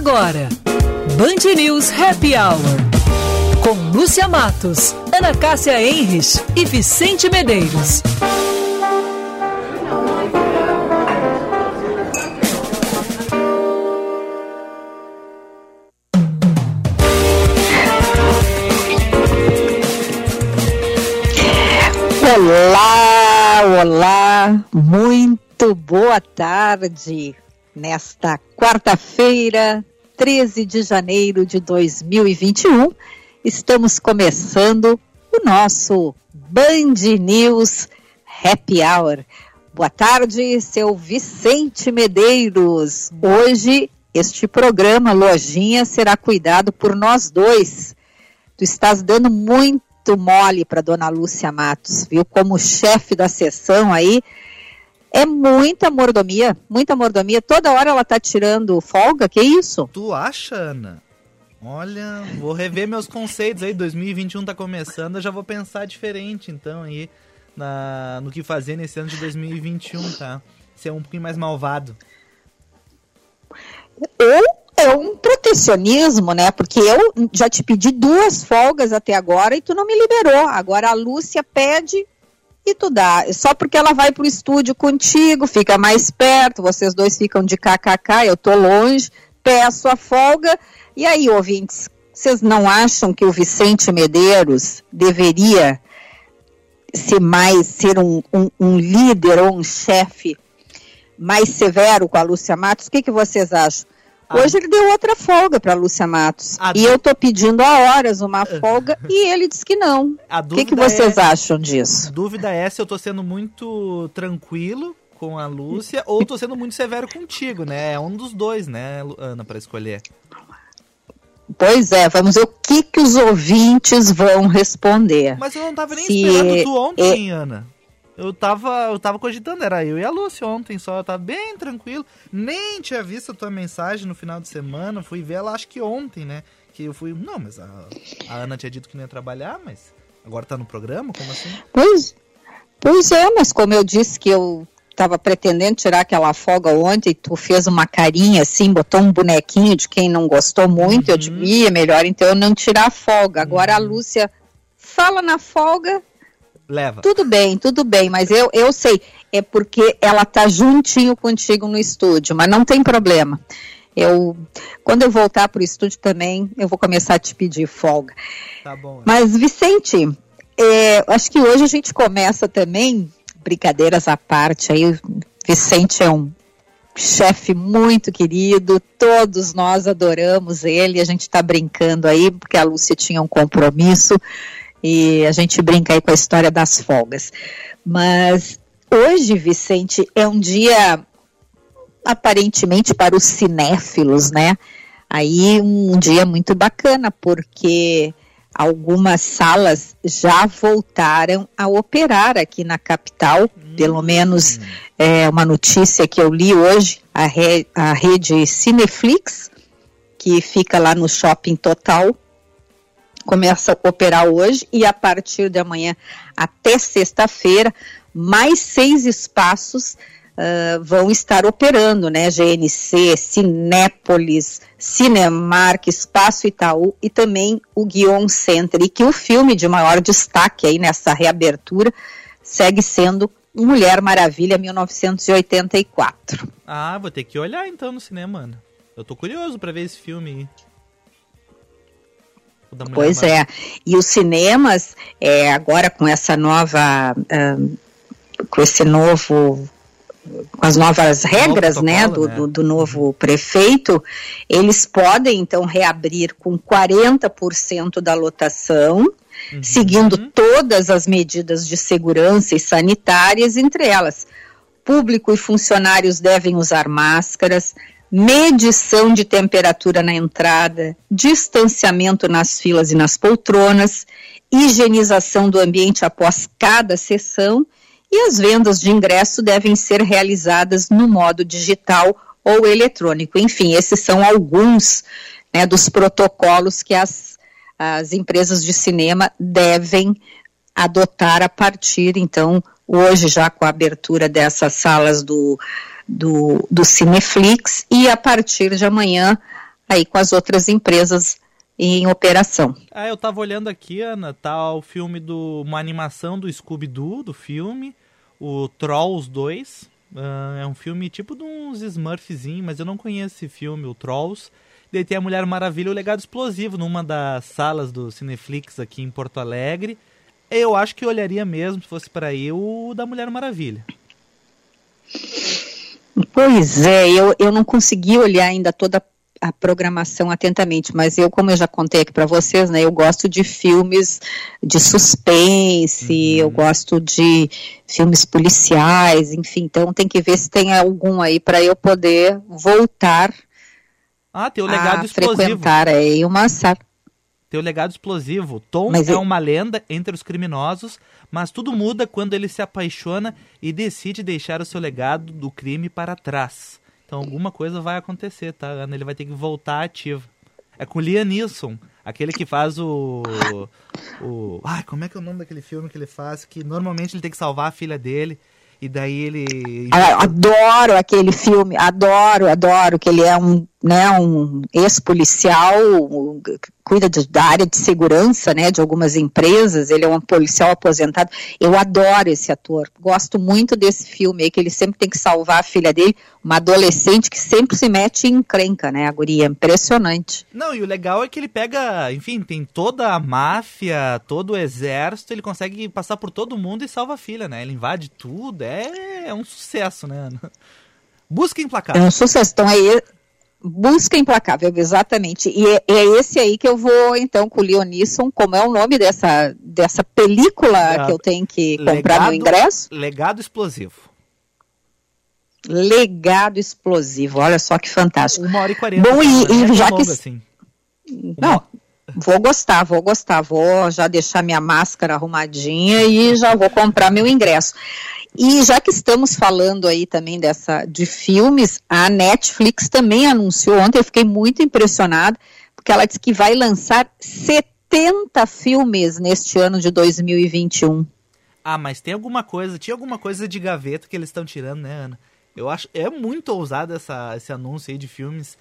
Agora, Band News Happy Hour. Com Lúcia Matos, Ana Cássia Enres e Vicente Medeiros. Olá, olá, muito boa tarde. Nesta quarta-feira, 13 de janeiro de 2021, estamos começando o nosso Band News Happy Hour. Boa tarde, seu Vicente Medeiros. Hoje, este programa, Lojinha, será cuidado por nós dois. Tu estás dando muito mole para dona Lúcia Matos, viu? Como chefe da sessão aí, é muita mordomia, muita mordomia. Toda hora ela tá tirando folga, que isso? Tu acha, Ana? Olha, vou rever meus conceitos aí. 2021 tá começando, eu já vou pensar diferente então aí na, no que fazer nesse ano de 2021, tá? Ser um pouquinho mais malvado. Ou é um protecionismo, né? Porque eu já te pedi duas folgas até agora e tu não me liberou. Agora a Lúcia pede e tu dá. Só porque ela vai pro estúdio contigo, fica mais perto, vocês dois ficam de kkk, eu tô longe, peço a folga. E aí, ouvintes, vocês não acham que o Vicente Medeiros deveria ser mais, ser um, um, um líder ou um chefe mais severo com a Lúcia Matos? O que, que vocês acham? Hoje ele deu outra folga para Lúcia Matos. A e eu tô pedindo há horas uma folga e ele disse que não. O que, que vocês é... acham disso? A dúvida é se eu tô sendo muito tranquilo com a Lúcia ou tô sendo muito severo contigo, né? É um dos dois, né, Ana, para escolher. Pois é, vamos ver o que, que os ouvintes vão responder. Mas eu não tava nem se... esperando tu ontem, é... Ana. Eu tava, eu tava cogitando, era eu e a Lúcia ontem só, eu tava bem tranquilo. Nem tinha visto a tua mensagem no final de semana, fui ver ela acho que ontem, né? Que eu fui. Não, mas a, a Ana tinha dito que não ia trabalhar, mas agora tá no programa? Como assim? Pois, pois é, mas como eu disse que eu tava pretendendo tirar aquela folga ontem, tu fez uma carinha assim, botou um bonequinho de quem não gostou muito, uhum. eu digo, é melhor então eu não tirar a folga. Agora uhum. a Lúcia fala na folga, Leva. Tudo bem, tudo bem, mas eu, eu sei, é porque ela tá juntinho contigo no estúdio, mas não tem problema. Eu, quando eu voltar para o estúdio também, eu vou começar a te pedir folga. Tá bom. Mas, Vicente, é, acho que hoje a gente começa também, brincadeiras à parte, aí Vicente é um chefe muito querido, todos nós adoramos ele, a gente está brincando aí, porque a Lúcia tinha um compromisso, e a gente brinca aí com a história das folgas. Mas hoje, Vicente, é um dia aparentemente para os cinéfilos, né? Aí um dia muito bacana, porque algumas salas já voltaram a operar aqui na capital, hum. pelo menos é uma notícia que eu li hoje, a, re, a rede Cineflix, que fica lá no Shopping Total, começa a operar hoje e a partir de amanhã até sexta-feira, mais seis espaços uh, vão estar operando, né? GNC, Cinépolis, Cinemark, Espaço Itaú e também o Guion Center. E que o filme de maior destaque aí nessa reabertura segue sendo Mulher Maravilha 1984. Ah, vou ter que olhar então no cinema, Ana. Eu tô curioso para ver esse filme aí. Pois é. E os cinemas, é, agora com essa nova, uh, com esse novo com as novas regras né, do, né? Do, do, novo uhum. prefeito, eles podem então reabrir com 40% da lotação, uhum. seguindo uhum. todas as medidas de segurança e sanitárias, entre elas, público e funcionários devem usar máscaras, medição de temperatura na entrada, distanciamento nas filas e nas poltronas, higienização do ambiente após cada sessão e as vendas de ingresso devem ser realizadas no modo digital ou eletrônico. Enfim, esses são alguns né, dos protocolos que as, as empresas de cinema devem adotar a partir, então, hoje já com a abertura dessas salas do do, do Cineflix e a partir de amanhã aí com as outras empresas em operação. Ah, eu tava olhando aqui, Ana, tá o filme do uma animação do Scooby-Doo, do filme, o Trolls 2. Uh, ah, é um filme tipo de uns Smurfzinho, mas eu não conheço esse filme, o Trolls. Daí tem a Mulher Maravilha, o Legado Explosivo, numa das salas do Cineflix aqui em Porto Alegre. Eu acho que olharia mesmo, se fosse para ir, o da Mulher Maravilha. Pois é, eu, eu não consegui olhar ainda toda a programação atentamente, mas eu, como eu já contei aqui para vocês, né, eu gosto de filmes de suspense, uhum. eu gosto de filmes policiais, enfim, então tem que ver se tem algum aí para eu poder voltar ah, tem o legado a frequentar aí uma tem o legado explosivo. Tom mas é uma lenda entre os criminosos, mas tudo muda quando ele se apaixona e decide deixar o seu legado do crime para trás. Então alguma coisa vai acontecer, tá, Ana? Ele vai ter que voltar ativo. É com Liam Neeson, aquele que faz o. o. Ai, como é que é o nome daquele filme que ele faz? Que normalmente ele tem que salvar a filha dele. E daí ele. Ah, adoro aquele filme, adoro, adoro, que ele é um, né, um ex-policial, cuida de, da área de segurança, né, de algumas empresas, ele é um policial aposentado. Eu adoro esse ator, gosto muito desse filme aí, que ele sempre tem que salvar a filha dele, uma adolescente que sempre se mete em encrenca, né, a guria, impressionante. Não, e o legal é que ele pega, enfim, tem toda a máfia, todo o exército, ele consegue passar por todo mundo e salva a filha, né, ele invade tudo, é, é um sucesso, né, Busca emplacar. É um sucesso. Então aí Busca Implacável, exatamente. E é, é, esse aí que eu vou, então, com o Leonisson, como é o nome dessa, dessa película que eu tenho que comprar legado, meu ingresso? Legado Explosivo. Legado Explosivo, olha só que fantástico. Uma hora e quarenta. Bom, e, e já que... Assim. Não, vou gostar, vou gostar. Vou já deixar minha máscara arrumadinha e já vou comprar meu ingresso. E já que estamos falando aí também dessa de filmes, a Netflix também anunciou ontem, eu fiquei muito impressionada, porque ela disse que vai lançar 70 filmes neste ano de 2021. Ah, mas tem alguma coisa, tinha alguma coisa de gaveta que eles estão tirando, né, Ana? Eu acho é muito ousado essa, esse anúncio aí de filmes.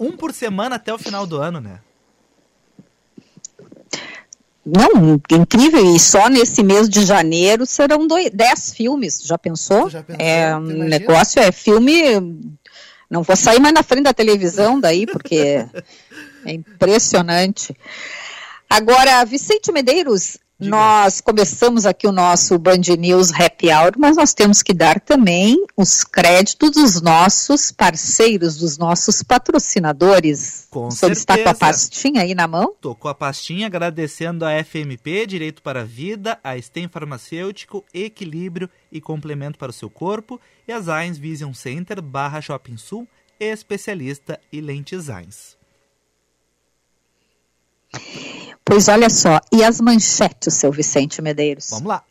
Um por semana até o final do ano, né? Não, incrível, e só nesse mês de janeiro serão dois, dez filmes, já pensou? Já pensou? É, um negócio é filme, não vou sair mais na frente da televisão daí, porque é impressionante. Agora, Vicente Medeiros, nós começamos aqui o nosso Band News Happy Hour, mas nós temos que dar também os créditos dos nossos parceiros, dos nossos patrocinadores. Com Você certeza. está com a pastinha aí na mão? Estou com a pastinha agradecendo a FMP, Direito para a Vida, a STEM Farmacêutico, Equilíbrio e Complemento para o seu corpo e a Zines Vision Center, barra Shopping Sul, especialista e lentesines. Pois olha só, e as manchetes, seu Vicente Medeiros? Vamos lá.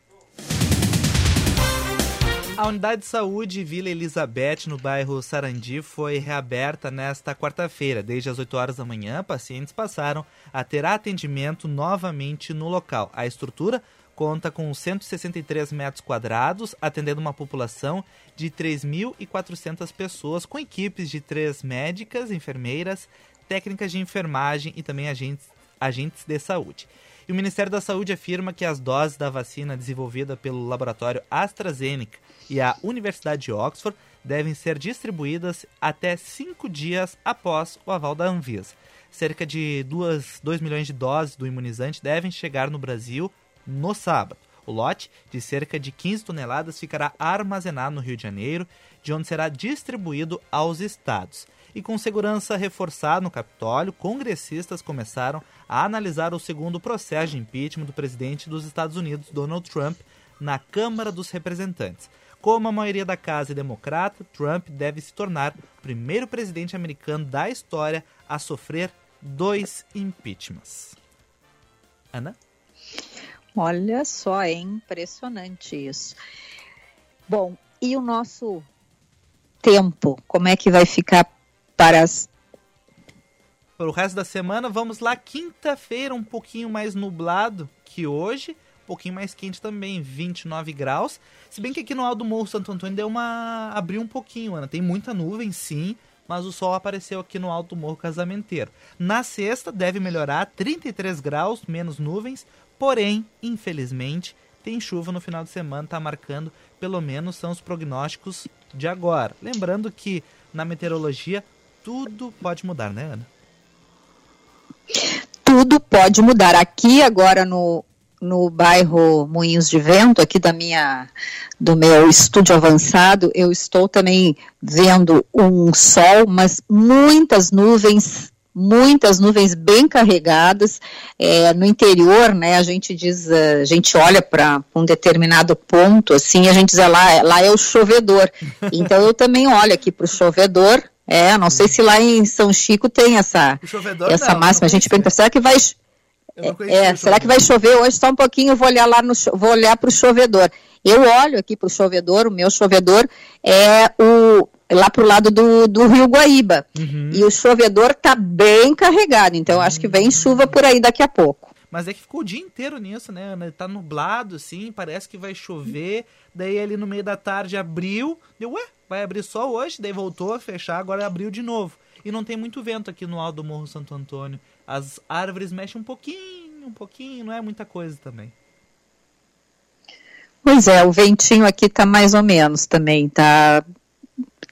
A unidade de saúde Vila Elizabeth, no bairro Sarandi, foi reaberta nesta quarta-feira. Desde as 8 horas da manhã, pacientes passaram a ter atendimento novamente no local. A estrutura conta com 163 metros quadrados, atendendo uma população de 3.400 pessoas, com equipes de três médicas, enfermeiras, técnicas de enfermagem e também agentes agentes de saúde. E o Ministério da Saúde afirma que as doses da vacina desenvolvida pelo laboratório AstraZeneca e a Universidade de Oxford devem ser distribuídas até cinco dias após o aval da Anvisa. Cerca de 2, 2 milhões de doses do imunizante devem chegar no Brasil no sábado. O lote, de cerca de 15 toneladas, ficará armazenado no Rio de Janeiro, de onde será distribuído aos estados. E com segurança reforçada no Capitólio, congressistas começaram a analisar o segundo processo de impeachment do presidente dos Estados Unidos, Donald Trump, na Câmara dos Representantes. Como a maioria da casa é democrata, Trump deve se tornar o primeiro presidente americano da história a sofrer dois impeachments. Ana? Olha só, é impressionante isso. Bom, e o nosso tempo? Como é que vai ficar para as para o resto da semana, vamos lá, quinta-feira um pouquinho mais nublado que hoje, um pouquinho mais quente também, 29 graus. Se bem que aqui no Alto Morro Santo Antônio deu uma abriu um pouquinho, Ana. Tem muita nuvem, sim, mas o sol apareceu aqui no Alto Morro Casamenteiro. Na sexta deve melhorar, 33 graus, menos nuvens, porém, infelizmente, tem chuva no final de semana, está marcando, pelo menos são os prognósticos de agora. Lembrando que na meteorologia tudo pode mudar, né, Ana? Tudo pode mudar. Aqui agora no, no bairro Moinhos de Vento, aqui da minha do meu estúdio avançado, eu estou também vendo um sol, mas muitas nuvens muitas nuvens bem carregadas. É, no interior, né, a gente diz, a gente olha para um determinado ponto, assim, a gente diz, ah, lá, lá é o chovedor. Então eu também olho aqui para o chovedor. É, não sei se lá em São Chico tem essa, essa não, máxima. Não a gente pergunta, será que vai é, é será que vai chover hoje? Só um pouquinho, eu vou olhar lá no vou olhar para o chovedor. Eu olho aqui para o chovedor, o meu chovedor é o lá para o lado do, do Rio Guaíba. Uhum. E o chovedor está bem carregado, então acho que vem chuva por aí daqui a pouco. Mas é que ficou o dia inteiro nisso, né, Ana? Tá nublado, assim, parece que vai chover. Daí ali no meio da tarde abriu, deu, ué, vai abrir só hoje, daí voltou a fechar, agora abriu de novo. E não tem muito vento aqui no alto do Morro Santo Antônio. As árvores mexem um pouquinho, um pouquinho, não é muita coisa também. Pois é, o ventinho aqui tá mais ou menos também, tá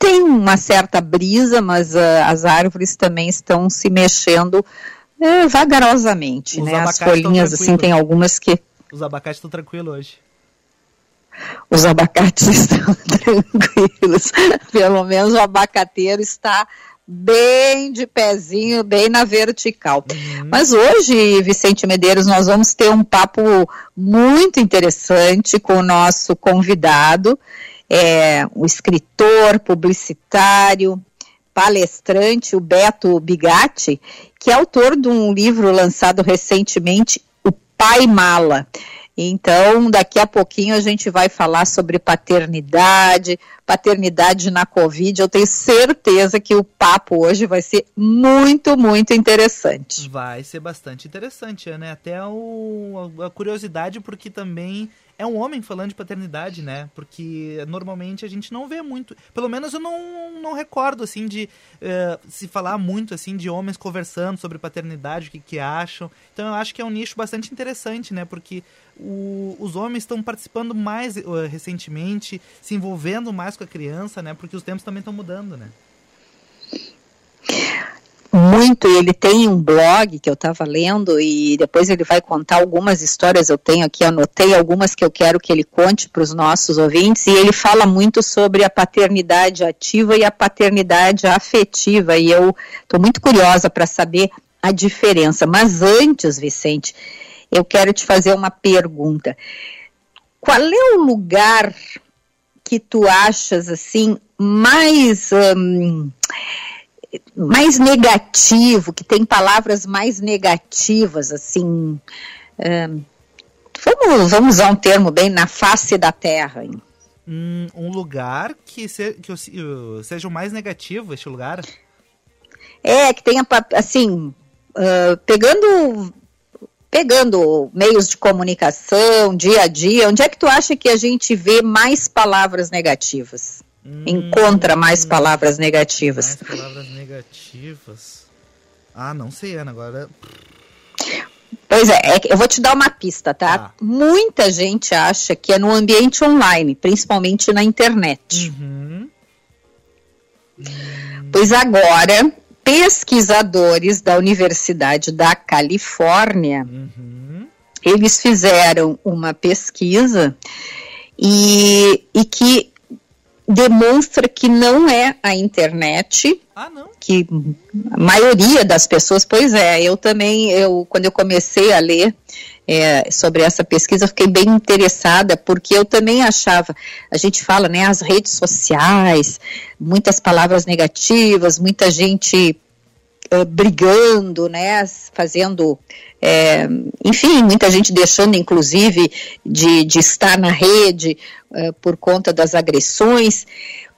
tem uma certa brisa, mas uh, as árvores também estão se mexendo uh, vagarosamente, Os né? As folhinhas, assim, tem algumas que. Os abacates estão tranquilos hoje. Os abacates estão tranquilos. Pelo menos o abacateiro está bem de pezinho, bem na vertical. Uhum. Mas hoje, Vicente Medeiros, nós vamos ter um papo muito interessante com o nosso convidado, é, o escritor, publicitário, palestrante, o Beto Bigatti, que é autor de um livro lançado recentemente, O Pai Mala. Então, daqui a pouquinho a gente vai falar sobre paternidade, paternidade na Covid. Eu tenho certeza que o papo hoje vai ser muito, muito interessante. Vai ser bastante interessante, né? Até o, a curiosidade, porque também é um homem falando de paternidade, né? Porque normalmente a gente não vê muito. Pelo menos eu não, não recordo, assim, de uh, se falar muito, assim, de homens conversando sobre paternidade, o que, que acham. Então eu acho que é um nicho bastante interessante, né? Porque o, os homens estão participando mais uh, recentemente, se envolvendo mais com a criança, né? Porque os tempos também estão mudando, né? Muito. Ele tem um blog que eu estava lendo e depois ele vai contar algumas histórias. Eu tenho aqui, anotei algumas que eu quero que ele conte para os nossos ouvintes. E ele fala muito sobre a paternidade ativa e a paternidade afetiva. E eu estou muito curiosa para saber a diferença. Mas antes, Vicente, eu quero te fazer uma pergunta. Qual é o lugar que tu achas assim mais hum, mais negativo, que tem palavras mais negativas, assim. Vamos, vamos usar um termo bem na face da terra. Hein? Hum, um lugar que, se, que seja o mais negativo, este lugar? É, que tenha, assim, uh, pegando pegando meios de comunicação, dia a dia, onde é que tu acha que a gente vê mais palavras negativas? Hum, Encontra mais palavras negativas. Mais palavras negativas. Ah, não sei, Ana, agora. Pois é, é eu vou te dar uma pista, tá? Ah. Muita gente acha que é no ambiente online, principalmente na internet. Uhum. Pois agora, pesquisadores da Universidade da Califórnia, uhum. eles fizeram uma pesquisa e, e que demonstra que não é a internet. Ah, não? Que a maioria das pessoas, pois é, eu também, eu quando eu comecei a ler é, sobre essa pesquisa, fiquei bem interessada, porque eu também achava, a gente fala, né, as redes sociais, muitas palavras negativas, muita gente uh, brigando, né, fazendo, é, enfim, muita gente deixando, inclusive, de, de estar na rede uh, por conta das agressões,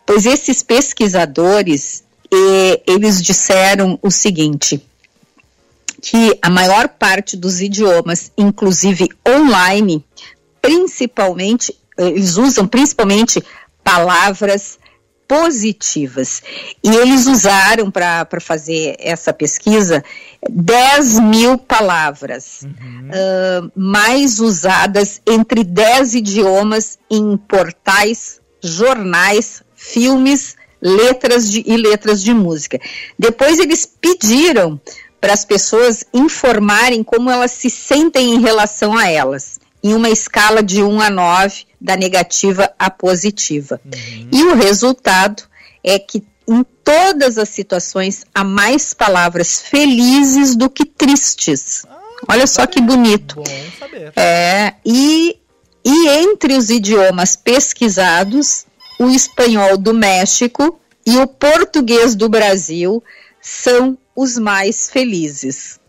pois esses pesquisadores, eh, eles disseram o seguinte, que a maior parte dos idiomas, inclusive online, principalmente, eles usam principalmente palavras positivas. E eles usaram para fazer essa pesquisa 10 mil palavras uhum. uh, mais usadas entre 10 idiomas em portais, jornais, filmes, letras de, e letras de música. Depois eles pediram para as pessoas informarem como elas se sentem em relação a elas, em uma escala de 1 a 9, da negativa à positiva. Uhum. E o resultado é que em todas as situações há mais palavras felizes do que tristes. Ah, Olha só que bonito. Bom saber. É, e, e entre os idiomas pesquisados, o espanhol do México e o português do Brasil são os mais felizes.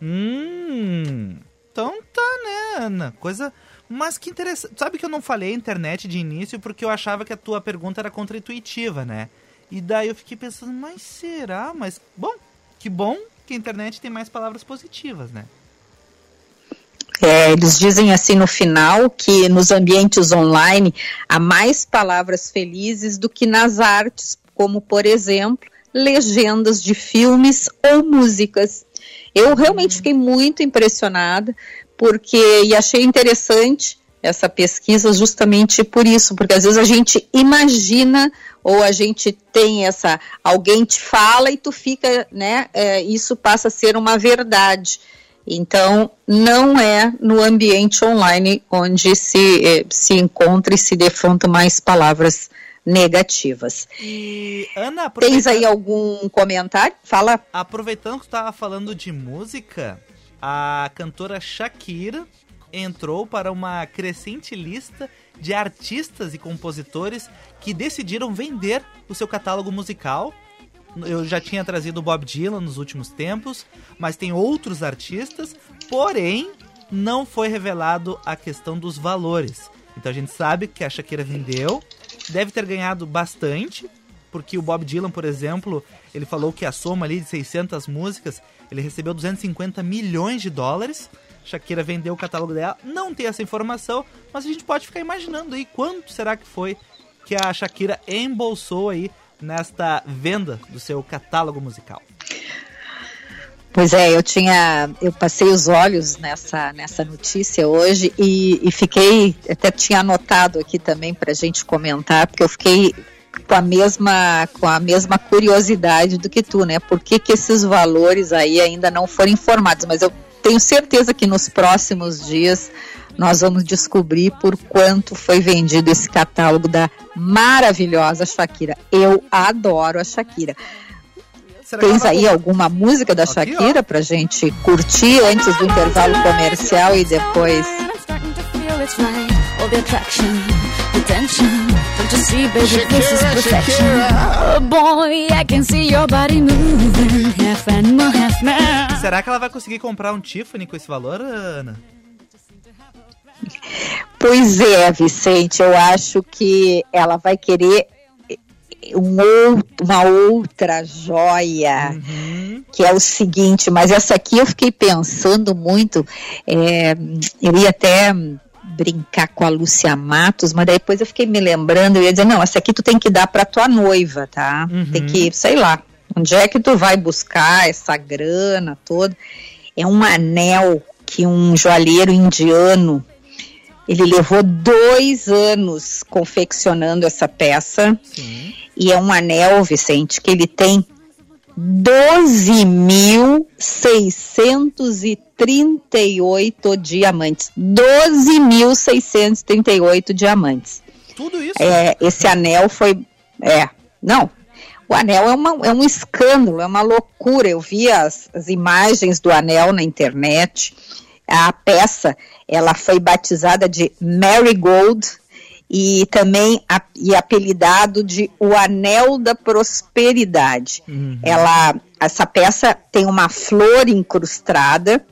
Hum, então tá, né, Ana? Coisa. Mas que interessante. Sabe que eu não falei internet de início porque eu achava que a tua pergunta era contra-intuitiva, né? E daí eu fiquei pensando, mas será? Mas, bom, que bom que a internet tem mais palavras positivas, né? É, eles dizem assim no final que nos ambientes online há mais palavras felizes do que nas artes, como por exemplo, legendas de filmes ou músicas. Eu realmente fiquei muito impressionada porque e achei interessante essa pesquisa justamente por isso, porque às vezes a gente imagina ou a gente tem essa alguém te fala e tu fica, né? É, isso passa a ser uma verdade. Então, não é no ambiente online onde se, eh, se encontra e se defronta mais palavras negativas. E, Ana, Tens aí algum comentário? Fala. Aproveitando que tu estava falando de música, a cantora Shakira entrou para uma crescente lista de artistas e compositores que decidiram vender o seu catálogo musical eu já tinha trazido o Bob Dylan nos últimos tempos, mas tem outros artistas, porém não foi revelado a questão dos valores. Então a gente sabe que a Shakira vendeu, deve ter ganhado bastante, porque o Bob Dylan, por exemplo, ele falou que a soma ali de 600 músicas, ele recebeu 250 milhões de dólares. Shakira vendeu o catálogo dela, não tem essa informação, mas a gente pode ficar imaginando aí quanto será que foi que a Shakira embolsou aí nesta venda do seu catálogo musical? Pois é, eu tinha, eu passei os olhos nessa, nessa notícia hoje e, e fiquei, até tinha anotado aqui também para a gente comentar, porque eu fiquei com a mesma, com a mesma curiosidade do que tu, né? Por que, que esses valores aí ainda não foram informados? Mas eu tenho certeza que nos próximos dias nós vamos descobrir por quanto foi vendido esse catálogo da maravilhosa Shakira. Eu adoro a Shakira. Tens aí alguma música da Shakira Aqui, pra gente curtir antes do intervalo comercial e depois. Será que ela vai conseguir comprar um Tiffany com esse valor, Ana? Pois é, Vicente, eu acho que ela vai querer um outro, uma outra joia, uhum. que é o seguinte, mas essa aqui eu fiquei pensando muito, é, eu ia até brincar com a Lúcia Matos, mas depois eu fiquei me lembrando, eu ia dizer, não, essa aqui tu tem que dar para tua noiva, tá? Uhum. Tem que, sei lá, onde é que tu vai buscar essa grana toda? É um anel que um joalheiro indiano ele levou dois anos confeccionando essa peça. Sim. E é um anel, Vicente, que ele tem 12.638 diamantes. 12.638 diamantes. Tudo isso? É, esse anel foi. É, não. O anel é, uma, é um escândalo, é uma loucura. Eu vi as, as imagens do anel na internet. A peça ela foi batizada de Marigold e também a, e apelidado de O Anel da Prosperidade. Uhum. Ela, essa peça tem uma flor incrustada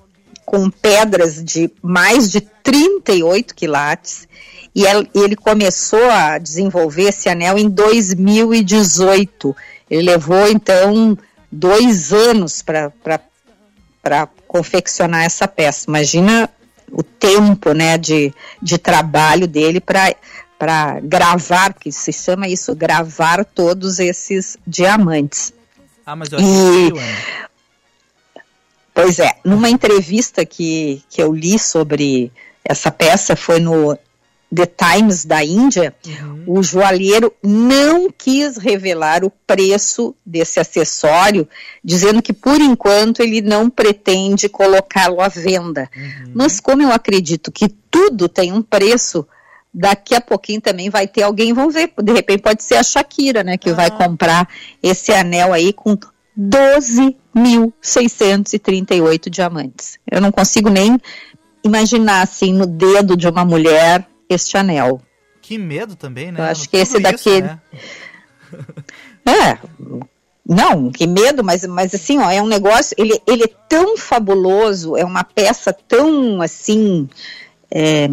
com pedras de mais de 38 quilates e ele começou a desenvolver esse anel em 2018. Ele levou então dois anos para confeccionar essa peça. Imagina o tempo né, de, de trabalho dele para para gravar, que se chama isso, gravar todos esses diamantes. Ah, mas eu assisti, e, Pois é, numa entrevista que, que eu li sobre essa peça, foi no The Times da Índia, uhum. o joalheiro não quis revelar o preço desse acessório, dizendo que por enquanto ele não pretende colocá-lo à venda. Uhum. Mas como eu acredito que tudo tem um preço, daqui a pouquinho também vai ter alguém, vamos ver, de repente pode ser a Shakira, né, que ah. vai comprar esse anel aí com 12.638 diamantes. Eu não consigo nem imaginar assim no dedo de uma mulher este anel. Que medo também, né? Eu acho que esse daqui né? é, não, que medo, mas, mas assim, ó, é um negócio, ele, ele é tão fabuloso, é uma peça tão assim é,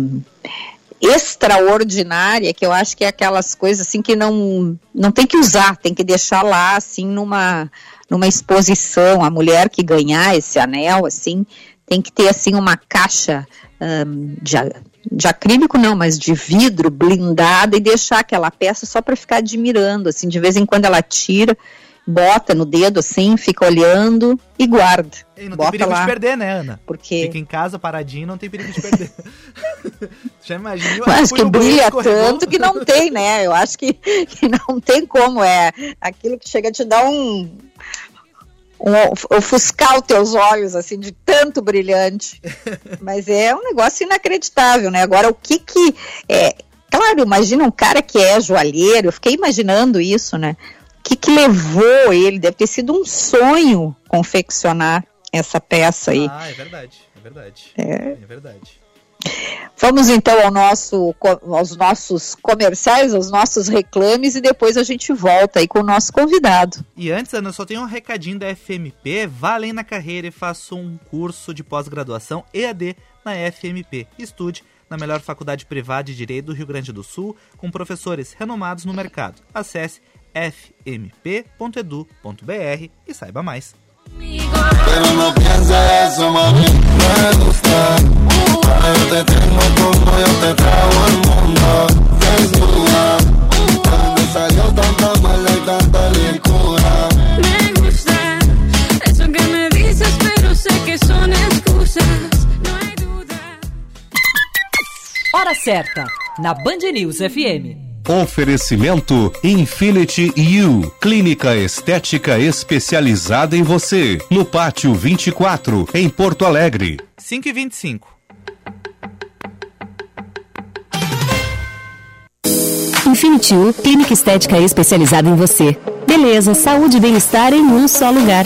extraordinária que eu acho que é aquelas coisas assim que não não tem que usar, tem que deixar lá assim numa numa exposição. A mulher que ganhar esse anel assim tem que ter assim uma caixa um, de, de acrílico não, mas de vidro blindada e deixar aquela peça só para ficar admirando, assim, de vez em quando ela tira bota no dedo assim, fica olhando e guarda. E não bota tem perigo lá. de perder, né, Ana? Porque... Fica em casa paradinho, não tem perigo de perder. Já imagina. Acho que brilha tanto que não tem, né? Eu acho que, que não tem como. É aquilo que chega a te dar um, um, ofuscar os teus olhos, assim, de tanto brilhante. Mas é um negócio inacreditável, né? Agora, o que que. É, claro, imagina um cara que é joalheiro, eu fiquei imaginando isso, né? Que, que levou ele? Deve ter sido um sonho confeccionar essa peça aí. Ah, é verdade, é verdade. É, é verdade. Vamos então ao nosso, aos nossos comerciais, aos nossos reclames e depois a gente volta aí com o nosso convidado. E antes, Ana, só tem um recadinho da FMP. Vá além na carreira e faça um curso de pós-graduação EAD na FMP. Estude na melhor faculdade privada de Direito do Rio Grande do Sul, com professores renomados no mercado. Acesse fmp.edu.br e saiba mais. Hora certa, na Band News FM. Oferecimento Infinity U, clínica estética especializada em você, no Pátio 24, em Porto Alegre. 5 e 25. Infinity U, clínica estética especializada em você. Beleza, saúde e bem-estar em um só lugar.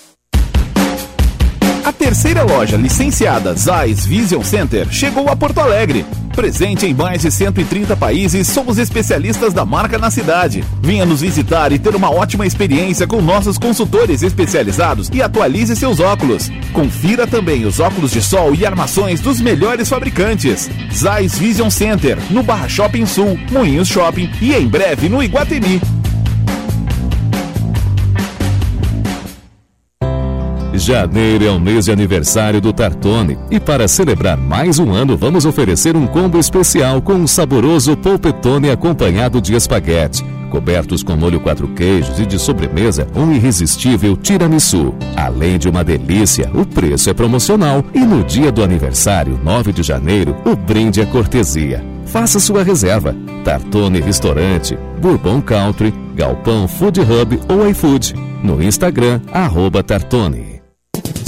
Terceira loja licenciada Zeiss Vision Center chegou a Porto Alegre. Presente em mais de 130 países, somos especialistas da marca na cidade. Venha nos visitar e ter uma ótima experiência com nossos consultores especializados e atualize seus óculos. Confira também os óculos de sol e armações dos melhores fabricantes. Zeiss Vision Center, no Barra Shopping Sul, Moinhos Shopping e em breve no Iguatemi. Janeiro é o mês de aniversário do Tartone e para celebrar mais um ano vamos oferecer um combo especial com um saboroso polpetone acompanhado de espaguete, cobertos com molho quatro queijos e de sobremesa um irresistível tiramisu. Além de uma delícia, o preço é promocional e no dia do aniversário, 9 de janeiro, o brinde é cortesia. Faça sua reserva. Tartone Restaurante, Bourbon Country, Galpão Food Hub ou iFood. No Instagram, arroba Tartone.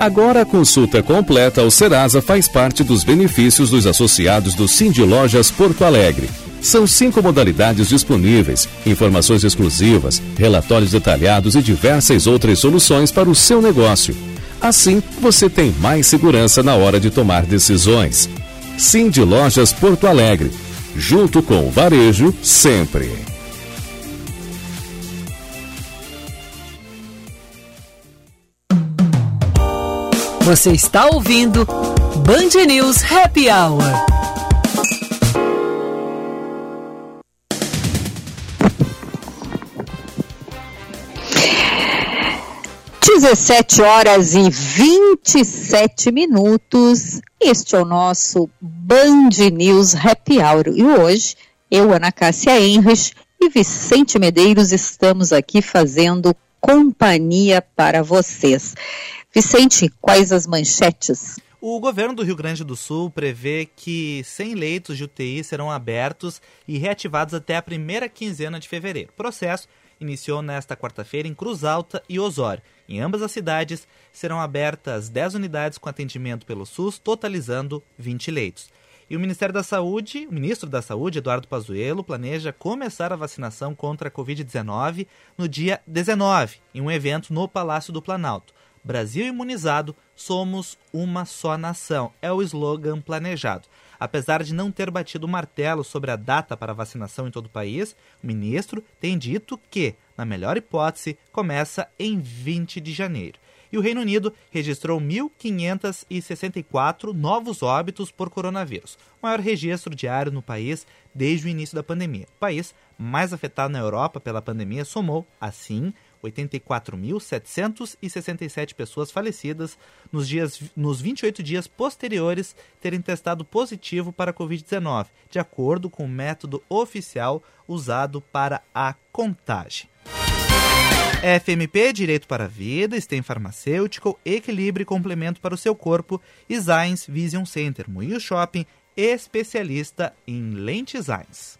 Agora a consulta completa ao Serasa faz parte dos benefícios dos associados do Cindy Lojas Porto Alegre. São cinco modalidades disponíveis, informações exclusivas, relatórios detalhados e diversas outras soluções para o seu negócio. Assim, você tem mais segurança na hora de tomar decisões. Cindy Lojas Porto Alegre. Junto com o varejo, sempre. Você está ouvindo Band News Happy Hour. Dezessete horas e vinte e sete minutos. Este é o nosso Band News Happy Hour. E hoje, eu, Ana Cássia Henrich e Vicente Medeiros estamos aqui fazendo companhia para vocês. Vicente, quais as manchetes? O governo do Rio Grande do Sul prevê que 100 leitos de UTI serão abertos e reativados até a primeira quinzena de fevereiro. O processo iniciou nesta quarta-feira em Cruz Alta e Osório. Em ambas as cidades serão abertas 10 unidades com atendimento pelo SUS, totalizando 20 leitos. E o Ministério da Saúde, o ministro da Saúde, Eduardo Pazuello, planeja começar a vacinação contra a Covid-19 no dia 19, em um evento no Palácio do Planalto. Brasil imunizado, somos uma só nação. É o slogan planejado. Apesar de não ter batido o martelo sobre a data para a vacinação em todo o país, o ministro tem dito que, na melhor hipótese, começa em 20 de janeiro. E o Reino Unido registrou 1.564 novos óbitos por coronavírus, o maior registro diário no país desde o início da pandemia. O país mais afetado na Europa pela pandemia somou, assim, 84.767 pessoas falecidas nos, dias, nos 28 dias posteriores terem testado positivo para a Covid-19, de acordo com o método oficial usado para a contagem. FMP, Direito para a Vida, STEM Farmacêutico, Equilíbrio e Complemento para o seu corpo e Zines Vision Center, Moinho Shopping, especialista em lentes Zines.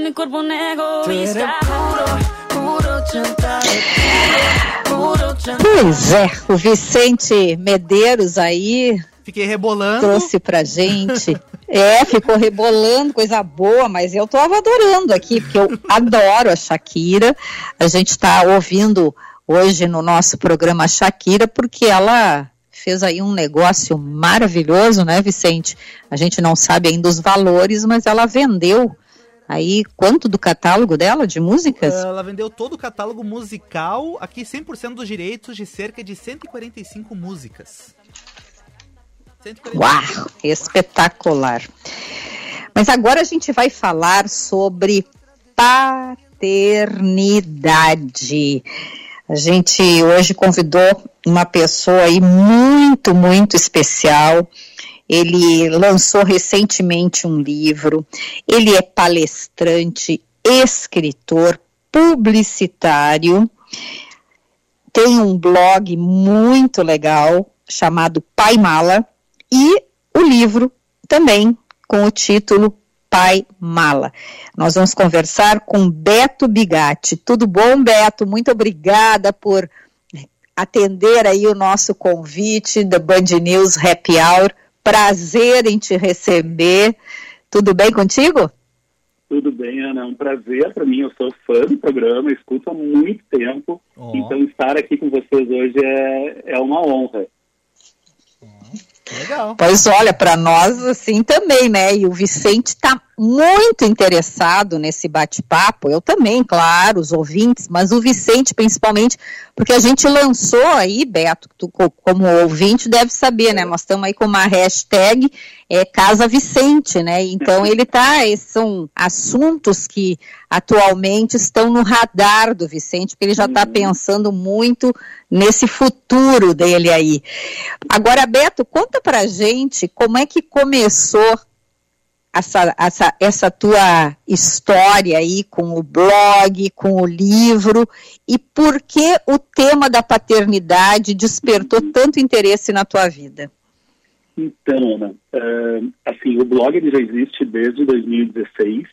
mi cuerpo un egoísta. Puro, puro chantaje. Puro chantaje. Pois é, o Vicente Medeiros aí. Fiquei rebolando. Trouxe pra gente. É, ficou rebolando, coisa boa, mas eu tava adorando aqui, porque eu adoro a Shakira. A gente está ouvindo hoje no nosso programa Shakira, porque ela fez aí um negócio maravilhoso, né, Vicente? A gente não sabe ainda os valores, mas ela vendeu aí quanto do catálogo dela de músicas? Ela vendeu todo o catálogo musical, aqui 100% dos direitos de cerca de 145 músicas. 145. Uau, espetacular. Mas agora a gente vai falar sobre paternidade. A gente hoje convidou uma pessoa aí muito, muito especial. Ele lançou recentemente um livro. Ele é palestrante, escritor, publicitário. Tem um blog muito legal chamado Pai Mala e o livro também com o título Pai Mala. Nós vamos conversar com Beto Bigatti. Tudo bom, Beto? Muito obrigada por atender aí o nosso convite da Band News Happy Hour. Prazer em te receber. Tudo bem contigo? Tudo bem, Ana. É um prazer para mim. Eu sou fã do programa, escuto há muito tempo. Oh. Então, estar aqui com vocês hoje é, é uma honra. Legal. Pois olha, para nós assim também, né? E o Vicente está muito interessado nesse bate-papo. Eu também, claro, os ouvintes, mas o Vicente principalmente, porque a gente lançou aí, Beto, tu como ouvinte deve saber, né? Nós estamos aí com uma hashtag é, Casa Vicente, né? Então ele tá, esses são assuntos que atualmente estão no radar do Vicente, porque ele já está pensando muito nesse futuro dele aí. Agora, Beto, conta pra gente como é que começou essa, essa, essa tua história aí com o blog, com o livro, e por que o tema da paternidade despertou tanto interesse na tua vida? Então, Ana, uh, assim, o blog ele já existe desde 2016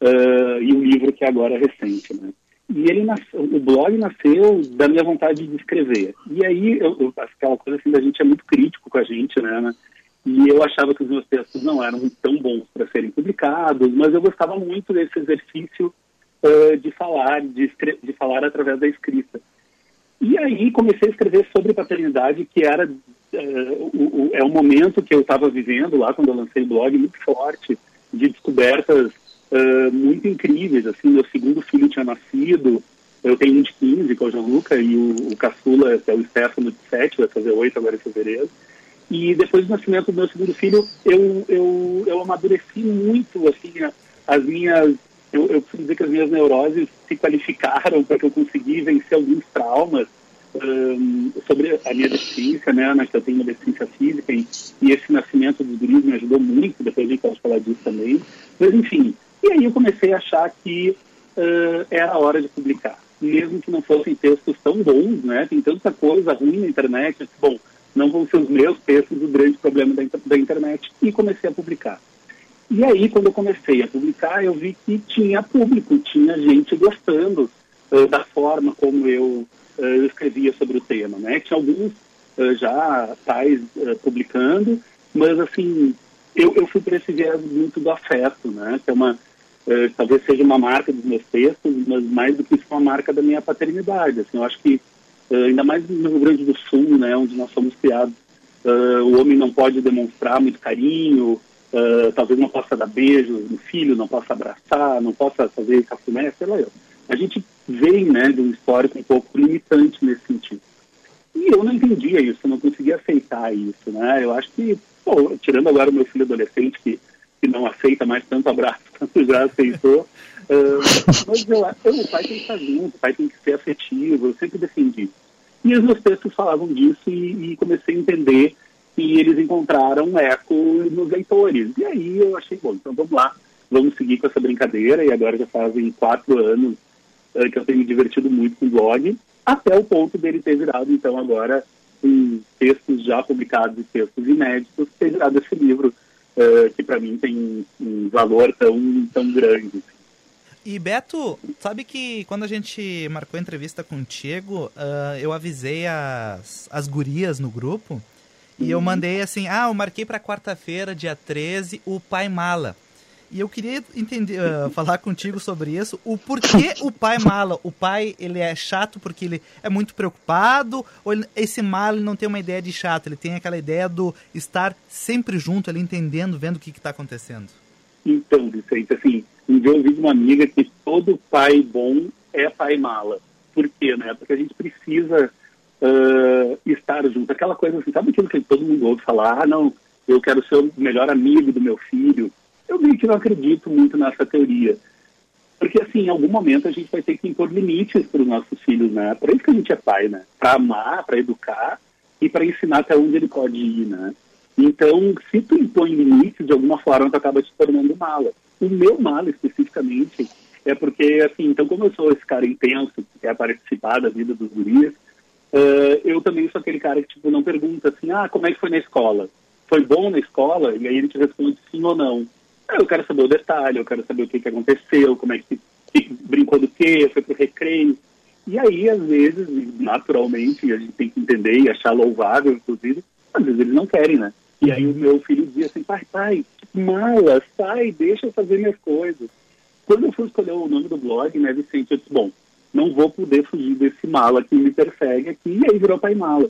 uh, e o livro que agora é recente, né? E ele o blog nasceu da minha vontade de escrever. E aí, eu, aquela coisa assim, da gente é muito crítico com a gente, né? E eu achava que os meus textos não eram tão bons para serem publicados, mas eu gostava muito desse exercício uh, de falar, de, de falar através da escrita. E aí comecei a escrever sobre paternidade, que era uh, o, o, é um momento que eu estava vivendo lá quando eu lancei o blog muito forte, de descobertas uh, muito incríveis. Assim, meu segundo filho tinha nascido, eu tenho um de 15, que é o Gianluca, e o, o caçula, que é o Stefano, de 7, vai fazer 8 agora em fevereiro. E depois do nascimento do meu segundo filho, eu, eu, eu amadureci muito, assim, as minhas... Eu, eu preciso dizer que as minhas neuroses se qualificaram para que eu consegui vencer alguns traumas um, sobre a minha deficiência, né, né, que eu tenho uma deficiência física, e, e esse nascimento dos guris me ajudou muito, depois a pode falar disso também. Mas, enfim, e aí eu comecei a achar que uh, era a hora de publicar, mesmo que não fossem textos tão bons, né? Tem tanta coisa ruim na internet. Bom, não vão ser os meus textos o grande problema da, da internet. E comecei a publicar. E aí, quando eu comecei a publicar, eu vi que tinha público, tinha gente gostando uh, da forma como eu uh, escrevia sobre o tema, né? Tinha alguns uh, já pais publicando, mas assim, eu, eu fui para esse viés muito do afeto, né? Que é uma talvez seja uma marca dos meus textos, mas mais do que isso, uma marca da minha paternidade. Assim, eu acho que, uh, ainda mais no Rio Grande do Sul, né, onde nós somos criados, uh, o homem não pode demonstrar muito carinho, talvez não possa dar beijo no filho, não possa abraçar, não possa fazer cafuné, sei lá eu. A gente vem né, de um histórico um pouco limitante nesse sentido. E eu não entendia isso, não conseguia aceitar isso, né? Eu acho que, tirando agora o meu filho adolescente, que que não aceita mais tanto abraço quanto já aceitou. Uh, mas eu, eu, o pai tem que estar junto, o pai tem que ser afetivo, eu sempre defendi. E os meus textos falavam disso e, e comecei a entender que eles encontraram eco nos leitores. E aí eu achei, bom, então vamos lá, vamos seguir com essa brincadeira. E agora já fazem quatro anos uh, que eu tenho me divertido muito com o blog, até o ponto dele ter virado, então, agora, em textos já publicados e textos inéditos, ter virado esse livro uh, que para mim tem um valor tão, tão grande. E Beto, sabe que quando a gente marcou a entrevista contigo, uh, eu avisei as, as gurias no grupo e eu uhum. mandei assim: ah, eu marquei para quarta-feira, dia 13, o Pai Mala. E eu queria entender, uh, falar contigo sobre isso. O porquê o pai mala? O pai ele é chato porque ele é muito preocupado ou ele, esse mala não tem uma ideia de chato? Ele tem aquela ideia do estar sempre junto, ali entendendo, vendo o que está acontecendo. Então, Vicente, assim, um dia eu ouvi de uma amiga que todo pai bom é pai mala. Por quê, né? Porque a gente precisa uh, estar junto. Aquela coisa assim, sabe aquilo que todo mundo ouve falar? Ah, não, eu quero ser o melhor amigo do meu filho eu meio que não acredito muito nessa teoria. Porque, assim, em algum momento a gente vai ter que impor limites para os nossos filhos, né? Para isso que a gente é pai, né? Para amar, para educar e para ensinar até onde ele pode ir, né? Então, se tu impõe limites, de alguma forma tu acaba te tornando mala. O meu mala, especificamente, é porque, assim, então como eu sou esse cara intenso, que quer participar da vida dos guris, uh, eu também sou aquele cara que, tipo, não pergunta assim, ah, como é que foi na escola? Foi bom na escola? E aí ele te responde sim ou não. Eu quero saber o detalhe, eu quero saber o que, que aconteceu, como é que, que brincou do quê, foi pro recreio. E aí, às vezes, naturalmente, a gente tem que entender e achar louvável, inclusive, às vezes eles não querem, né? E aí o meu filho dizia assim, pai, pai, mala, sai, deixa eu fazer minhas coisas. quando eu fui escolher o nome do blog, né, Vicente, eu disse, bom, não vou poder fugir desse mala que me persegue aqui, e aí virou pai mala.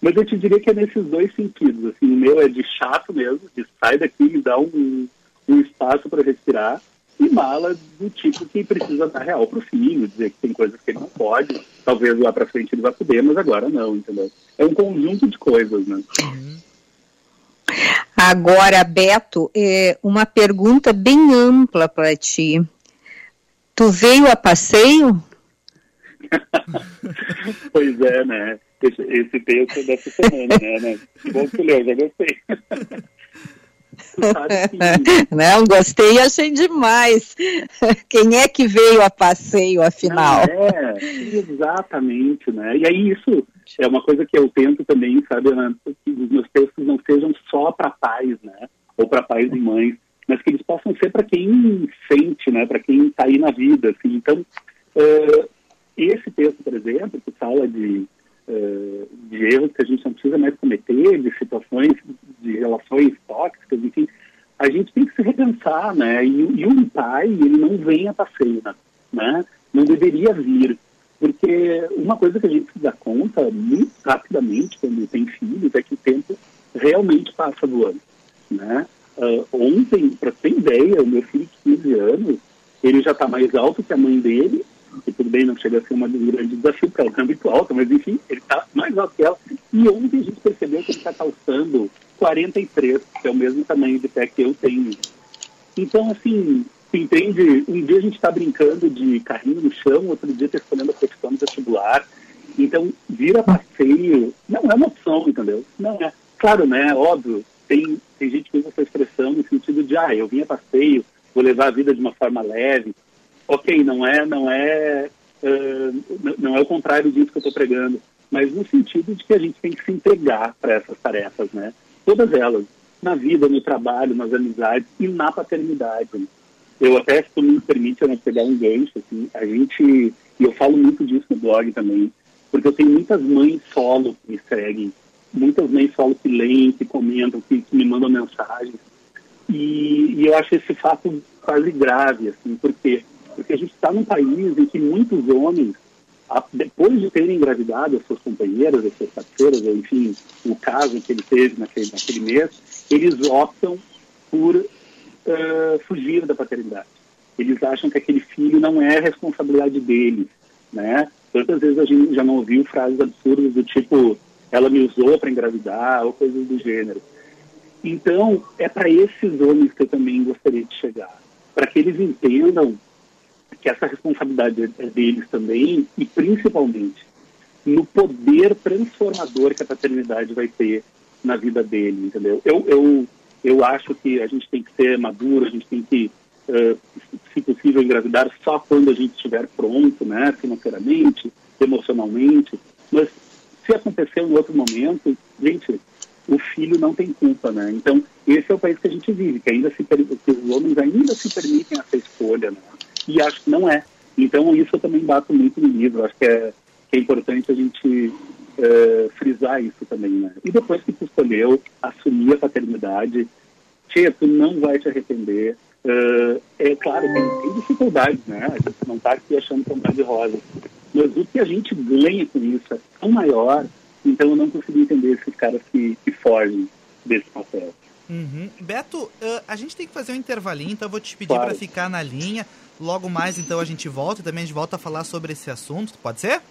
Mas eu te diria que é nesses dois sentidos, assim, o meu é de chato mesmo, de sai daqui e dá um, um espaço para respirar, e mala do tipo que precisa dar real para o filho, dizer que tem coisas que ele não pode, talvez lá para frente ele vá poder, mas agora não, entendeu? É um conjunto de coisas, né? Agora, Beto, é uma pergunta bem ampla para ti. Tu veio a passeio? pois é, né? Esse, esse texto é dessa semana, né? né? Bom que leu, já gostei. Não, gostei e achei demais. Quem é que veio a passeio, afinal? é, exatamente, né? E aí isso é uma coisa que eu tento também, sabe, Ana, que os meus textos não sejam só para pais, né? Ou para pais e mães, mas que eles possam ser para quem sente, né? Para quem está aí na vida, assim. Então, uh, esse texto, por exemplo, que fala de uh, de erros que a gente não precisa mais cometer, de situações, de relações tóxicas, enfim, a gente tem que se repensar, né? E, e um pai, ele não vem a passeio, né? Não deveria vir. Porque uma coisa que a gente se dá conta muito rapidamente quando tem filhos é que o tempo realmente passa voando, né? Uh, ontem, para ter ideia, o meu filho de 15 anos, ele já está mais alto que a mãe dele que tudo bem, não chega a ser uma grande desafio, porque ela está muito alta, mas enfim, ele está mais alto que ela. E ontem a gente percebeu que ele está calçando 43, que é o mesmo tamanho de pé que eu tenho. Então, assim, entende? Um dia a gente está brincando de carrinho no chão, outro dia está escolhendo a profissão do vestibular. Então, vir a passeio não é uma opção, entendeu? Não é. Claro, né? Óbvio, tem, tem gente que usa essa expressão no sentido de, ah, eu vim a passeio, vou levar a vida de uma forma leve ok, não é, não é, uh, não é o contrário disso que eu estou pregando, mas no sentido de que a gente tem que se entregar para essas tarefas, né? Todas elas, na vida, no trabalho, nas amizades e na paternidade. Eu até, se tu me permite, eu não pegar um gancho, assim, a gente, e eu falo muito disso no blog também, porque eu tenho muitas mães solo que me seguem, muitas mães solo que leem, que comentam, que, que me mandam mensagens, e, e, eu acho esse fato quase grave, assim, porque está num país em que muitos homens, depois de terem engravidado as suas companheiras, as suas parceiras, ou enfim, o caso que ele teve naquele, naquele mês, eles optam por uh, fugir da paternidade. Eles acham que aquele filho não é responsabilidade deles, né? Quantas vezes a gente já não ouviu frases absurdas do tipo ela me usou para engravidar ou coisas do gênero. Então, é para esses homens que eu também gostaria de chegar, para que eles entendam que essa responsabilidade é deles também e principalmente no poder transformador que a paternidade vai ter na vida dele, entendeu? Eu, eu, eu acho que a gente tem que ser maduro, a gente tem que, uh, se possível, engravidar só quando a gente estiver pronto, né, financeiramente, emocionalmente, mas se acontecer em outro momento, gente, o filho não tem culpa, né? Então, esse é o país que a gente vive, que ainda se que os homens ainda se permitem essa escolha, né? E acho que não é. Então, isso eu também bato muito no livro. Acho que é, que é importante a gente é, frisar isso também, né? E depois que tu escolheu assumir a paternidade, tia, tu não vai te arrepender. Uh, é claro, tem, tem, dificuldades, né? A gente não está aqui achando que é de rosa. Mas o que a gente ganha com isso é tão maior, então eu não consigo entender esses caras que, que fogem desse papel. Uhum. Beto, uh, a gente tem que fazer um intervalinho, então eu vou te pedir para ficar na linha. Logo mais, então, a gente volta e também a gente volta a falar sobre esse assunto. Pode ser?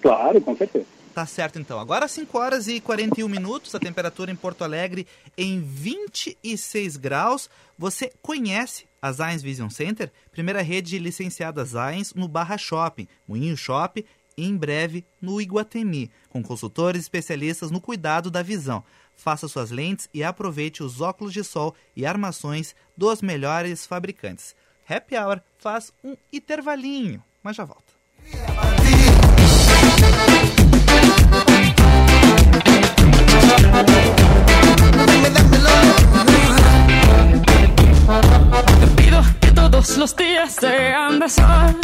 Claro, com certeza. Tá certo, então. Agora 5 horas e 41 minutos, a temperatura em Porto Alegre em 26 graus. Você conhece a Zines Vision Center? Primeira rede licenciada Zines no Barra Shopping, Moinho Shopping e em breve no Iguatemi, com consultores especialistas no cuidado da visão. Faça suas lentes e aproveite os óculos de sol e armações dos melhores fabricantes. Happy Hour faz um intervalinho, mas já volta. pido que todos los días sean de sol.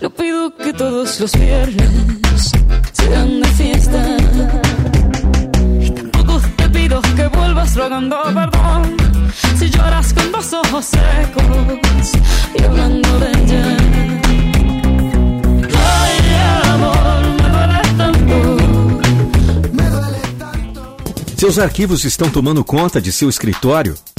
No pido que todos los viernes sean de fiesta. Y tampoco te pido que vuelvas rogando perdón Lloras con los ojos secos y hablando de. Ay, amor, me duele tanto. Me duele tanto. Seus arquivos estão tomando conta de seu escritório?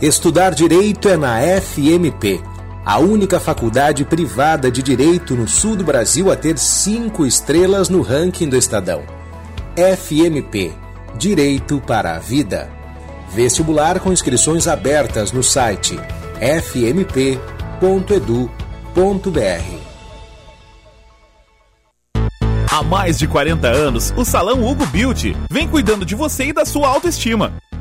Estudar direito é na FMP, a única faculdade privada de direito no sul do Brasil a ter cinco estrelas no ranking do Estadão. FMP Direito para a Vida. Vestibular com inscrições abertas no site fmp.edu.br. Há mais de 40 anos, o Salão Hugo Beauty vem cuidando de você e da sua autoestima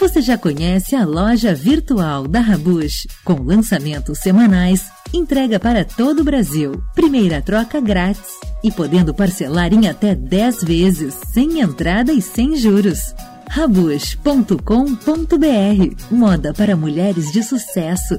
Você já conhece a loja virtual da Rabush, com lançamentos semanais, entrega para todo o Brasil, primeira troca grátis e podendo parcelar em até 10 vezes, sem entrada e sem juros. Rabush.com.br Moda para mulheres de sucesso.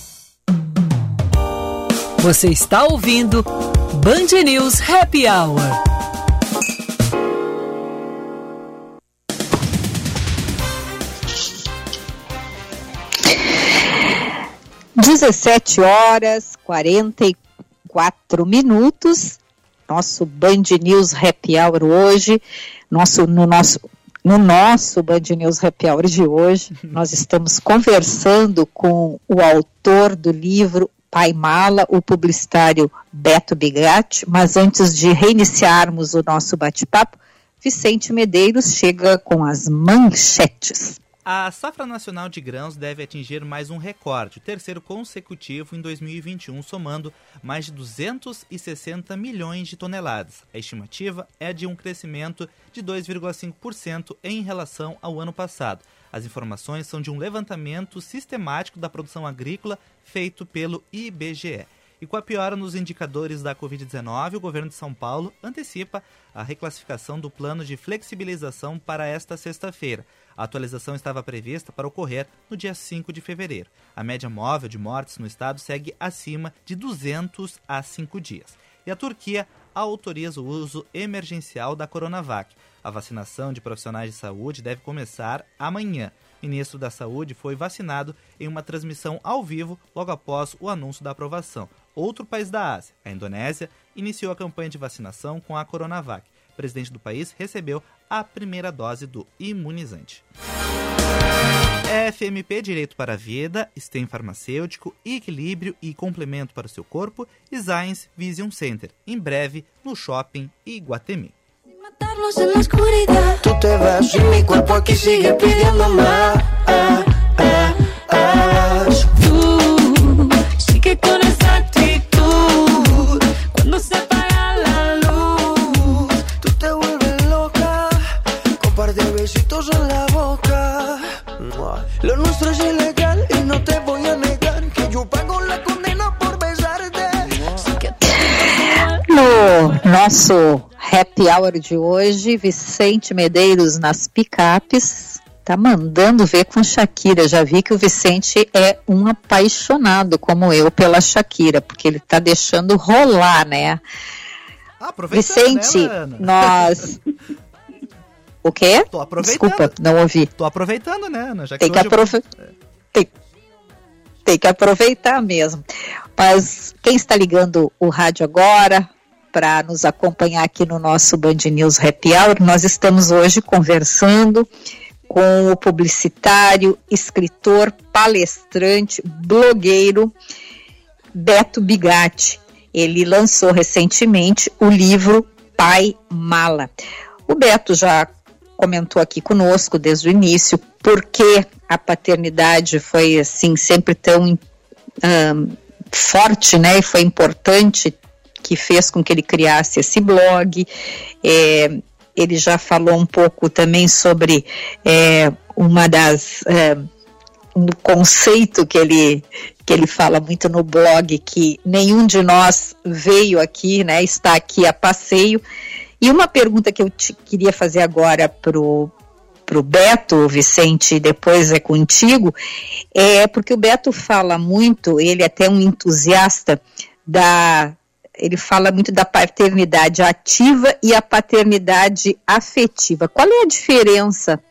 Você está ouvindo Band News Happy Hour. Dezessete horas quarenta e quatro minutos. Nosso Band News Happy Hour hoje, nosso, no nosso no nosso Band News Happy Hour de hoje, nós estamos conversando com o autor do livro Pai Mala, o publicitário Beto Bigatti, mas antes de reiniciarmos o nosso bate-papo, Vicente Medeiros chega com as manchetes. A safra nacional de grãos deve atingir mais um recorde, o terceiro consecutivo em 2021, somando mais de 260 milhões de toneladas. A estimativa é de um crescimento de 2,5% em relação ao ano passado. As informações são de um levantamento sistemático da produção agrícola feito pelo IBGE. E com a piora nos indicadores da Covid-19, o governo de São Paulo antecipa a reclassificação do plano de flexibilização para esta sexta-feira. A atualização estava prevista para ocorrer no dia 5 de fevereiro. A média móvel de mortes no estado segue acima de 200 a 5 dias. E a Turquia autoriza o uso emergencial da Coronavac. A vacinação de profissionais de saúde deve começar amanhã. O ministro da Saúde foi vacinado em uma transmissão ao vivo logo após o anúncio da aprovação. Outro país da Ásia, a Indonésia, iniciou a campanha de vacinação com a Coronavac. O presidente do país recebeu a primeira dose do imunizante. FMP Direito para a Vida, STEM Farmacêutico, Equilíbrio e Complemento para o seu corpo e Science Vision Center, em breve no Shopping Iguatemi. Tú te vas y mi cuerpo aquí sigue pidiendo más. Nosso happy hour de hoje, Vicente Medeiros nas picapes tá mandando ver com Shakira. Já vi que o Vicente é um apaixonado, como eu, pela Shakira, porque ele tá deixando rolar, né? Ah, Vicente, né, nós. O quê? Tô aproveitando. Desculpa, não ouvi. Tô aproveitando, né, Ana? Já que tem, que aprove... eu... tem... tem que aproveitar mesmo. Mas quem está ligando o rádio agora, para nos acompanhar aqui no nosso Band News Happy Hour. Nós estamos hoje conversando com o publicitário, escritor, palestrante, blogueiro Beto Bigatti. Ele lançou recentemente o livro Pai Mala. O Beto já comentou aqui conosco desde o início porque a paternidade foi assim sempre tão um, forte, né? E foi importante que fez com que ele criasse esse blog. É, ele já falou um pouco também sobre é, uma das é, um conceito que ele que ele fala muito no blog que nenhum de nós veio aqui, né? Está aqui a passeio. E uma pergunta que eu te queria fazer agora pro pro Beto, Vicente, depois é contigo, é porque o Beto fala muito, ele é até um entusiasta da ele fala muito da paternidade ativa e a paternidade afetiva. Qual é a diferença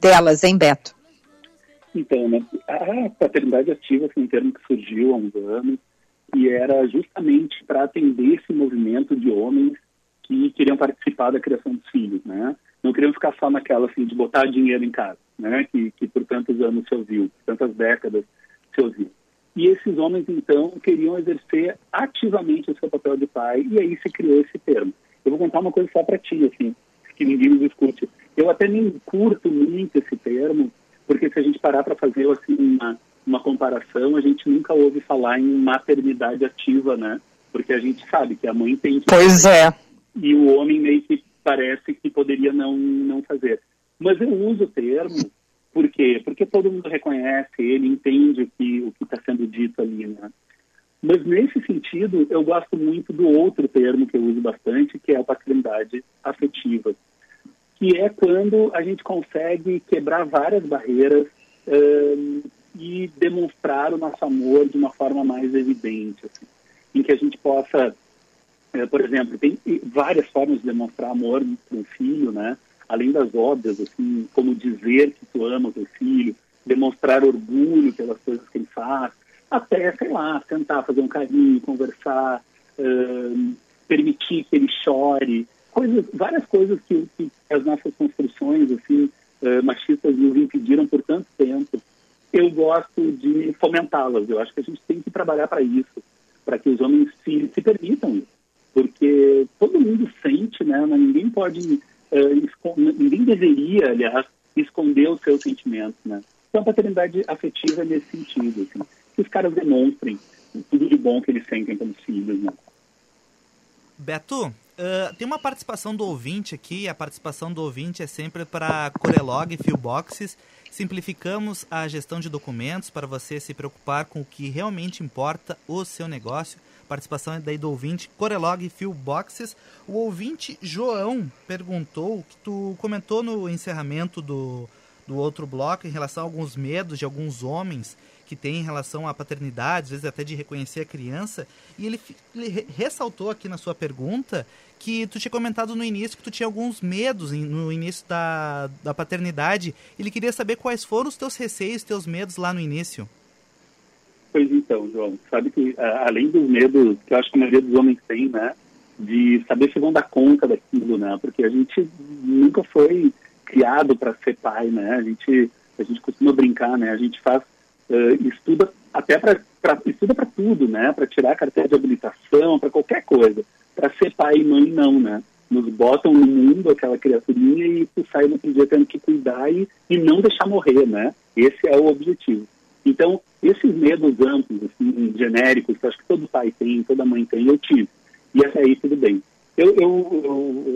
delas, hein, Beto? Então, né, a paternidade ativa foi um termo que surgiu há uns anos e era justamente para atender esse movimento de homens que queriam participar da criação dos filhos, né? Não queriam ficar só naquela assim de botar dinheiro em casa, né? Que, que por tantos anos se ouviu, tantas décadas se ouviu. E esses homens, então, queriam exercer ativamente o seu papel de pai, e aí se criou esse termo. Eu vou contar uma coisa só para ti, assim, que ninguém nos escute. Eu até nem curto muito esse termo, porque se a gente parar para fazer assim, uma, uma comparação, a gente nunca ouve falar em maternidade ativa, né? Porque a gente sabe que a mãe tem que... Pois é. E o homem meio que parece que poderia não, não fazer. Mas eu uso o termo por quê? Porque todo mundo reconhece, ele entende o que está sendo dito ali, né? Mas nesse sentido, eu gosto muito do outro termo que eu uso bastante, que é a paternidade afetiva, que é quando a gente consegue quebrar várias barreiras um, e demonstrar o nosso amor de uma forma mais evidente, assim, em que a gente possa, é, por exemplo, tem várias formas de demonstrar amor para um filho, né? Além das óbvias, assim, como dizer que tu ama teu filho, demonstrar orgulho pelas coisas que ele faz, até, sei lá, tentar fazer um carinho, conversar, permitir que ele chore, coisas, várias coisas que, que as nossas construções, assim, uh, machistas nos impediram por tanto tempo. Eu gosto de fomentá-las. Eu acho que a gente tem que trabalhar para isso, para que os homens se, se permitam isso. Porque todo mundo sente, né? Ninguém pode ninguém deveria, aliás, esconder os seus sentimentos, né? Então, a paternidade afetiva é nesse sentido, assim, que os caras demonstrem tudo de bom que eles sentem pelos filhos, né? Beto, uh, tem uma participação do ouvinte aqui, a participação do ouvinte é sempre para Corelog e Fillboxes. Simplificamos a gestão de documentos para você se preocupar com o que realmente importa o seu negócio participação daí do ouvinte Corelog Phil Boxes. O ouvinte João perguntou, que tu comentou no encerramento do, do outro bloco, em relação a alguns medos de alguns homens que têm em relação à paternidade, às vezes até de reconhecer a criança, e ele, ele ressaltou aqui na sua pergunta que tu tinha comentado no início que tu tinha alguns medos no início da, da paternidade. Ele queria saber quais foram os teus receios, teus medos lá no início. Pois então, João, sabe que além dos medos que eu acho que a maioria dos homens tem, né, de saber se vão dar conta daquilo, né, porque a gente nunca foi criado para ser pai, né, a gente a gente costuma brincar, né, a gente faz uh, estuda até para estuda para tudo, né, para tirar a carteira de habilitação, para qualquer coisa, para ser pai e mãe não, né, nos botam no mundo aquela criaturinha e tu sai no outro dia tendo que cuidar e, e não deixar morrer, né, esse é o objetivo. Então, esses medos amplos, assim, genéricos, que acho que todo pai tem, toda mãe tem, eu tive. E até aí tudo bem. Eu, eu,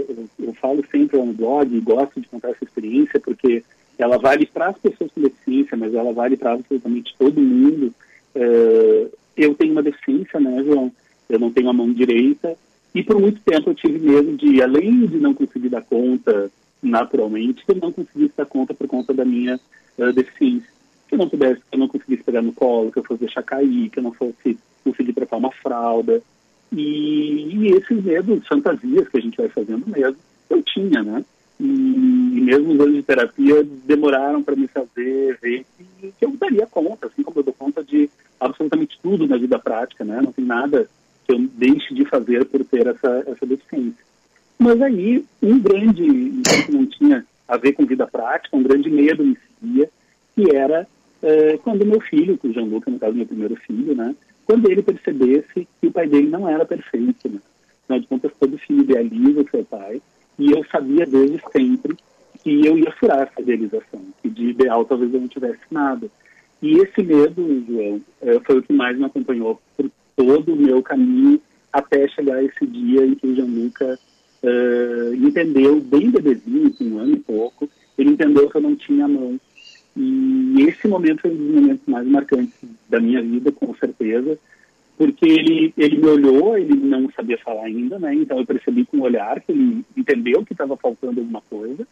eu, eu, falo sempre no blog e gosto de contar essa experiência porque ela vale para as pessoas com deficiência, mas ela vale para absolutamente todo mundo. Uh, eu tenho uma deficiência, né, João? Eu não tenho a mão direita e por muito tempo eu tive medo de, além de não conseguir dar conta naturalmente, eu não conseguisse dar conta por conta da minha uh, deficiência. Que eu não pudesse, que eu não conseguisse pegar no colo, que eu fosse deixar cair, que eu não fosse conseguir trocar uma fralda. E, e esses medos, fantasias que a gente vai fazendo mesmo, eu tinha, né? E, e mesmo os anos de terapia demoraram para me fazer ver que, que, eu daria conta, assim como eu dou conta de absolutamente tudo na vida prática, né? Não tem nada que eu deixe de fazer por ter essa, essa deficiência. Mas aí, um grande, que não tinha a ver com vida prática, um grande medo me seguia, que era é, quando meu filho, o Jean Luca, no caso meu primeiro filho, né? Quando ele percebesse que o pai dele não era perfeito, né? Afinal de contas, todo filho idealiza o seu pai, e eu sabia desde sempre que eu ia furar essa idealização, que de ideal talvez eu não tivesse nada. E esse medo, João, é, foi o que mais me acompanhou por todo o meu caminho até chegar esse dia em que o Gianluca uh, entendeu, bem bebezinho, com um ano e pouco, ele entendeu que eu não tinha mão. E esse momento foi um dos momentos mais marcantes da minha vida, com certeza, porque ele, ele me olhou, ele não sabia falar ainda, né? Então eu percebi com o olhar que ele entendeu que estava faltando alguma coisa.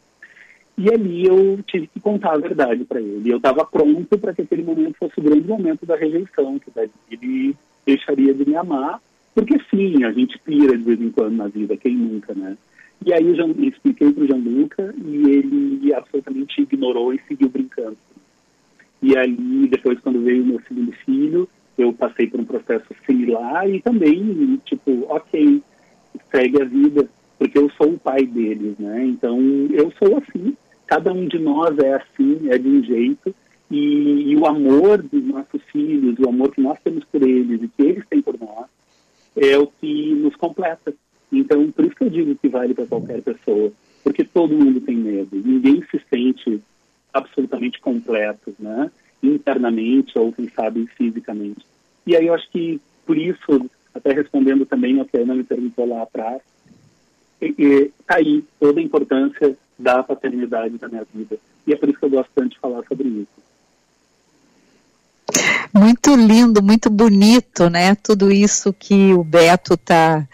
E ali eu tive que contar a verdade para ele. Eu estava pronto para que aquele momento fosse o grande momento da rejeição, que ele deixaria de me amar, porque sim, a gente pira de vez em quando na vida, quem nunca, né? E aí eu expliquei para o Gianluca e ele absolutamente ignorou e seguiu brincando. E aí, depois, quando veio o meu segundo filho, eu passei por um processo similar e também, tipo, ok, segue a vida, porque eu sou o pai deles, né? Então, eu sou assim, cada um de nós é assim, é de um jeito, e, e, o amor dos nossos filhos, o amor que nós temos por eles e que eles têm por nós, é o que nos completa. Então, por isso que eu digo que vale para qualquer pessoa, porque todo mundo tem medo, ninguém se sente absolutamente completo, né? Internamente ou, quem sabe, fisicamente. E aí eu acho que, por isso, até respondendo também que a Ana me perguntou lá atrás, está aí toda a importância da paternidade na minha vida. E é por isso que eu gosto tanto de falar sobre isso. Muito lindo, muito bonito, né? Tudo isso que o Beto está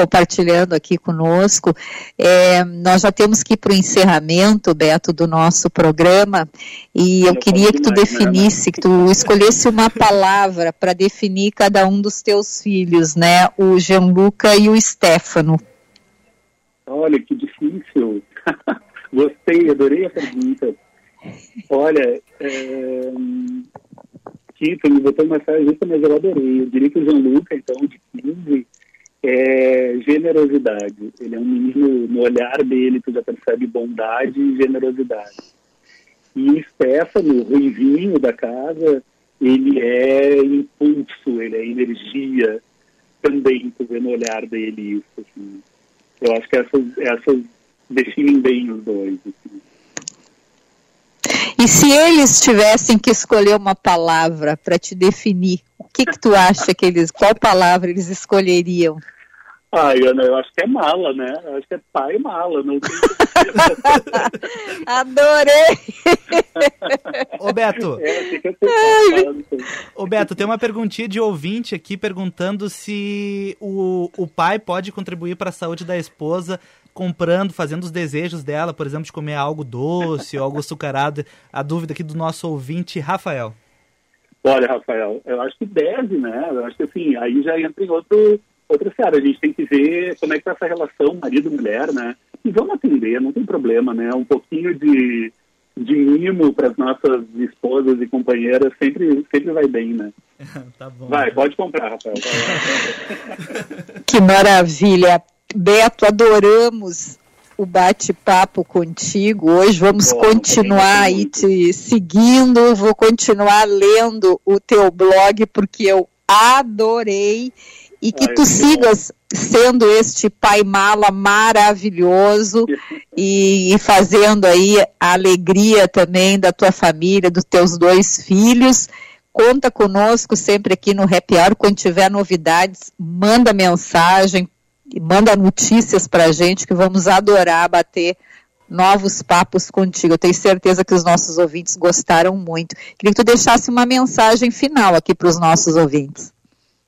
compartilhando aqui conosco. É, nós já temos que ir para o encerramento, Beto, do nosso programa, e eu, eu queria que tu né, definisse, que tu escolhesse uma palavra para definir cada um dos teus filhos, né? O Gianluca e o Stefano. Olha, que difícil. Gostei, adorei a pergunta. Olha, é, tu me botou uma saia justa, mas eu adorei. Eu diria que o João Luca, então, de 15, é generosidade. Ele é um menino, no olhar dele, tu já percebe bondade e generosidade. E Stefano, o ruivinho da casa, ele é impulso, ele é energia também, tu vê no olhar dele isso. Assim. Eu acho que essas, essas definem bem os dois. Assim. E se eles tivessem que escolher uma palavra para te definir, que que tu acha que eles, qual palavra eles escolheriam? Ai, Ana, eu acho que é mala, né? Eu acho que é pai mala, não tem Adorei! Ô Beto, é, Ô Beto, tem uma perguntinha de ouvinte aqui perguntando se o, o pai pode contribuir para a saúde da esposa comprando, fazendo os desejos dela, por exemplo, de comer algo doce ou algo açucarado. A dúvida aqui do nosso ouvinte, Rafael. Olha, Rafael, eu acho que deve, né? Eu acho que assim, aí já entra em outro, outra seara. A gente tem que ver como é que tá essa relação marido-mulher, né? E vamos atender, não tem problema, né? Um pouquinho de, de mimo para as nossas esposas e companheiras sempre, sempre vai bem, né? tá bom. Vai, pode comprar, Rafael. que maravilha. Beto, adoramos o bate-papo contigo. Hoje vamos Bom, continuar aí te seguindo, vou continuar lendo o teu blog porque eu adorei. E que Ai, tu sigas sendo este pai mala maravilhoso e, e, fazendo aí a alegria também da tua família, dos teus dois filhos. Conta conosco sempre aqui no Happy Hour, quando tiver novidades, manda mensagem, manda notícias para a gente que vamos adorar bater novos papos contigo. Eu tenho certeza que os nossos ouvintes gostaram muito. Queria que tu deixasse uma mensagem final aqui para os nossos ouvintes.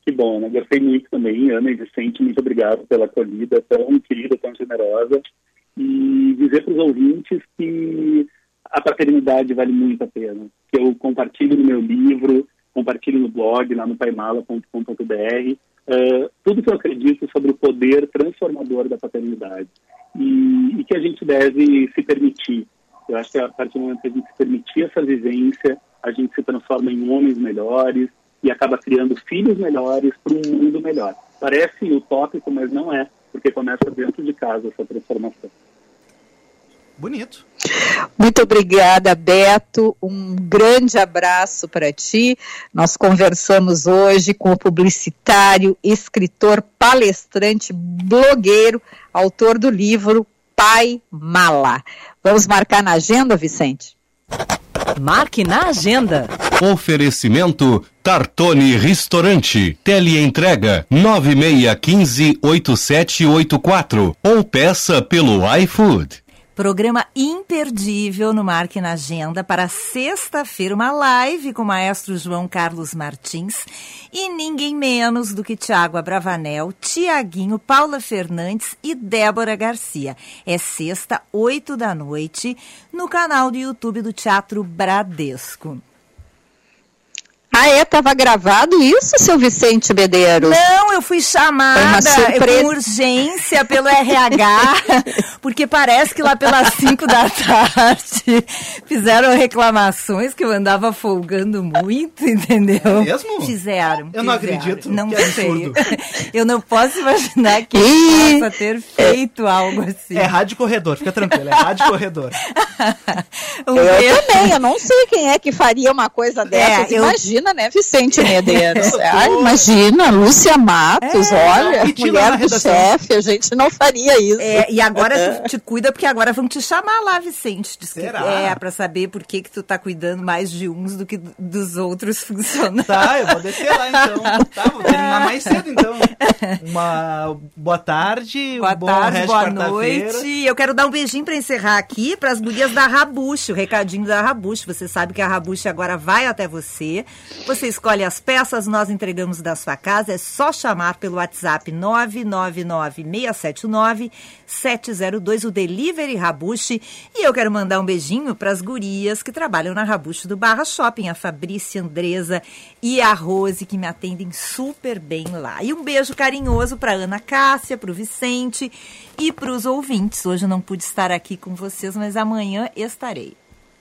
Que bom, né? Gostei muito também, Ana e Vicente, muito obrigado pela acolhida tão querida, tão generosa. E dizer para os ouvintes que a paternidade vale muito a pena. Que eu compartilho no meu livro, compartilho no blog, lá no paimala.com.br, uh, tudo que eu acredito sobre o poder transformador da paternidade. E, e, que a gente deve se permitir. Eu acho que a partir do momento que a gente se permitir essa vivência, a gente se transforma em homens melhores, e acaba criando filhos melhores para um mundo melhor. Parece utópico, mas não é, porque começa dentro de casa essa transformação. Bonito. Muito obrigada, Beto. Um grande abraço para ti. Nós conversamos hoje com o publicitário, escritor, palestrante, blogueiro, autor do livro Pai Mala. Vamos marcar na agenda, Vicente? Marque na agenda. Oferecimento Tartone Restaurante. Teleentrega 9615 8784 ou peça pelo iFood. Programa imperdível no Marque na Agenda para sexta-feira, uma live com o maestro João Carlos Martins e ninguém menos do que Tiago Abravanel, Tiaguinho, Paula Fernandes e Débora Garcia. É sexta, oito da noite, no canal do YouTube do Teatro Bradesco. Ah, é? Tava gravado isso, seu Vicente Medeiros? Não, eu fui chamada com urgência pelo RH, porque parece que lá pelas 5 da tarde fizeram reclamações que eu andava folgando muito, entendeu? É mesmo? Fizeram. Eu não acredito. Não que sei. Eu não posso imaginar que ele possa ter feito algo assim. É rádio corredor, fica tranquilo, é rádio corredor. um eu também, eu não sei quem é que faria uma coisa dessas. É, Imagina imagina, né, Vicente Medeiros? ah, imagina, Lúcia Matos, é, olha, mulher do chefe, a gente não faria isso. É, e agora tu te cuida, porque agora vão te chamar lá, Vicente. Diz Será? Que, é, pra saber por que que tu tá cuidando mais de uns do que dos outros funcionários. Tá, eu vou descer lá então. Tá, vou terminar mais cedo então. Uma boa tarde, boa um tarde, boa noite. Eu quero dar um beijinho pra encerrar aqui pras gurias da Rabuche, o recadinho da Rabuche. Você sabe que a Rabuche agora vai até você. Você escolhe as peças, nós entregamos da sua casa. É só chamar pelo WhatsApp 999-679-702, o Delivery Rabuche. E eu quero mandar um beijinho para as gurias que trabalham na Rabuche do Barra Shopping, a Fabrícia, Andresa e a Rose, que me atendem super bem lá. E um beijo carinhoso para Ana Cássia, para o Vicente e para os ouvintes. Hoje eu não pude estar aqui com vocês, mas amanhã estarei.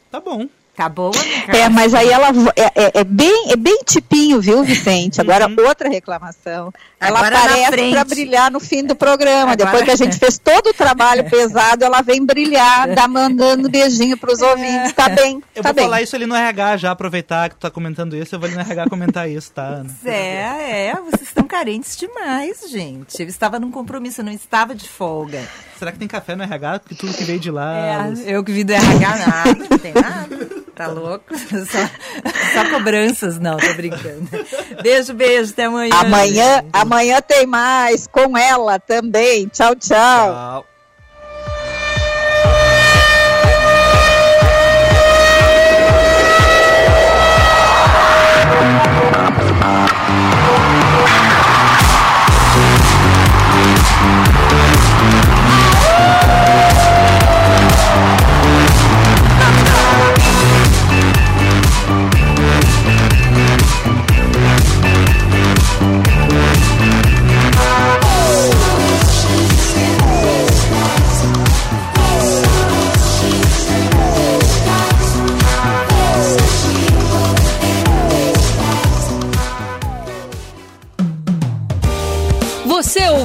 Tá bom. Acabou, É, mas aí ela é, é, é, bem, é bem tipinho, viu, Vicente? Agora, uhum. outra reclamação. Ela Agora aparece para brilhar no fim do programa. Agora... Depois que a gente fez todo o trabalho pesado, ela vem brilhar, dá mandando beijinho para os é. ouvintes. Tá bem. Eu tá vou bem. falar isso ali no RH já, aproveitar que tu tá comentando isso, eu vou ali no RH comentar isso, tá, Ana? É, é, vocês estão carentes demais, gente. Eu estava num compromisso, eu não estava de folga. Será que tem café no RH? Porque tudo que veio de lá. É, eu que vi do RH nada, não tem nada. Tá louco? Só, só, cobranças, não, tô brincando. Beijo, beijo, até amanhã. Amanhã, amanhã tem mais com ela também. Tchau, tchau. Tchau.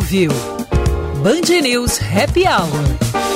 Ouviu Band News Happy Hour.